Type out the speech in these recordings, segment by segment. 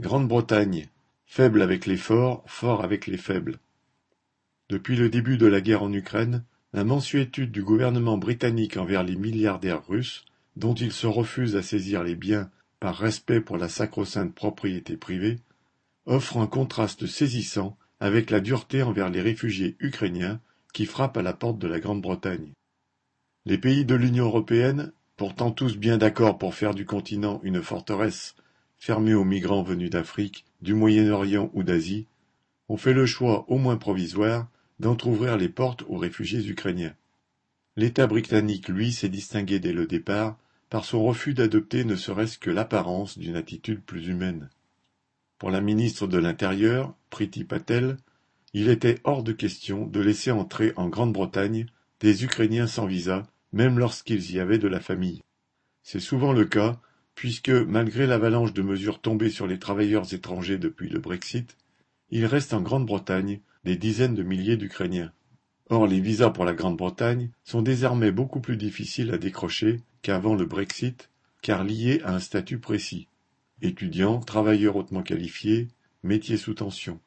Grande-Bretagne, faible avec les forts, fort avec les faibles. Depuis le début de la guerre en Ukraine, la mansuétude du gouvernement britannique envers les milliardaires russes, dont il se refuse à saisir les biens par respect pour la sacro-sainte propriété privée, offre un contraste saisissant avec la dureté envers les réfugiés ukrainiens qui frappent à la porte de la Grande-Bretagne. Les pays de l'Union européenne, pourtant tous bien d'accord pour faire du continent une forteresse fermés aux migrants venus d'Afrique, du Moyen-Orient ou d'Asie, ont fait le choix, au moins provisoire, d'entr'ouvrir les portes aux réfugiés ukrainiens. L'État britannique, lui, s'est distingué dès le départ par son refus d'adopter ne serait-ce que l'apparence d'une attitude plus humaine. Pour la ministre de l'Intérieur, Priti Patel, il était hors de question de laisser entrer en Grande-Bretagne des Ukrainiens sans visa, même lorsqu'ils y avaient de la famille. C'est souvent le cas puisque, malgré l'avalanche de mesures tombées sur les travailleurs étrangers depuis le Brexit, il reste en Grande-Bretagne des dizaines de milliers d'Ukrainiens. Or les visas pour la Grande-Bretagne sont désormais beaucoup plus difficiles à décrocher qu'avant le Brexit, car liés à un statut précis. Étudiants, travailleurs hautement qualifiés, métiers sous tension.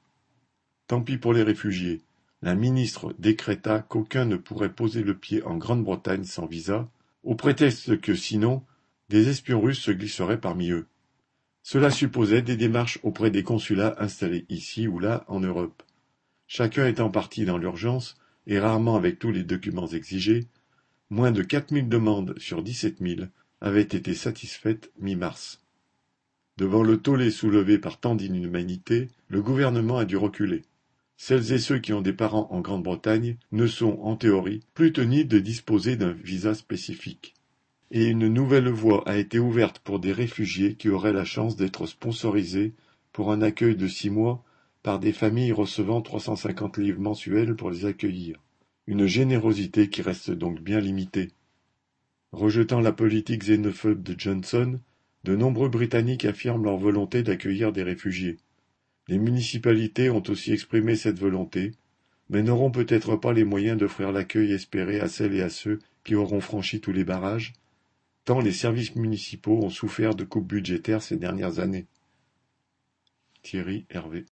Tant pis pour les réfugiés. La ministre décréta qu'aucun ne pourrait poser le pied en Grande-Bretagne sans visa, au prétexte que sinon des espions russes se glisseraient parmi eux. Cela supposait des démarches auprès des consulats installés ici ou là en Europe. Chacun étant parti dans l'urgence, et rarement avec tous les documents exigés, moins de quatre mille demandes sur dix-sept mille avaient été satisfaites mi-mars. Devant le tollé soulevé par tant d'inhumanité, le gouvernement a dû reculer. Celles et ceux qui ont des parents en Grande-Bretagne ne sont, en théorie, plus tenus de disposer d'un visa spécifique et une nouvelle voie a été ouverte pour des réfugiés qui auraient la chance d'être sponsorisés pour un accueil de six mois par des familles recevant 350 livres mensuels pour les accueillir. Une générosité qui reste donc bien limitée. Rejetant la politique xénophobe de Johnson, de nombreux Britanniques affirment leur volonté d'accueillir des réfugiés. Les municipalités ont aussi exprimé cette volonté, mais n'auront peut-être pas les moyens d'offrir l'accueil espéré à celles et à ceux qui auront franchi tous les barrages, tant les services municipaux ont souffert de coupes budgétaires ces dernières années. Thierry Hervé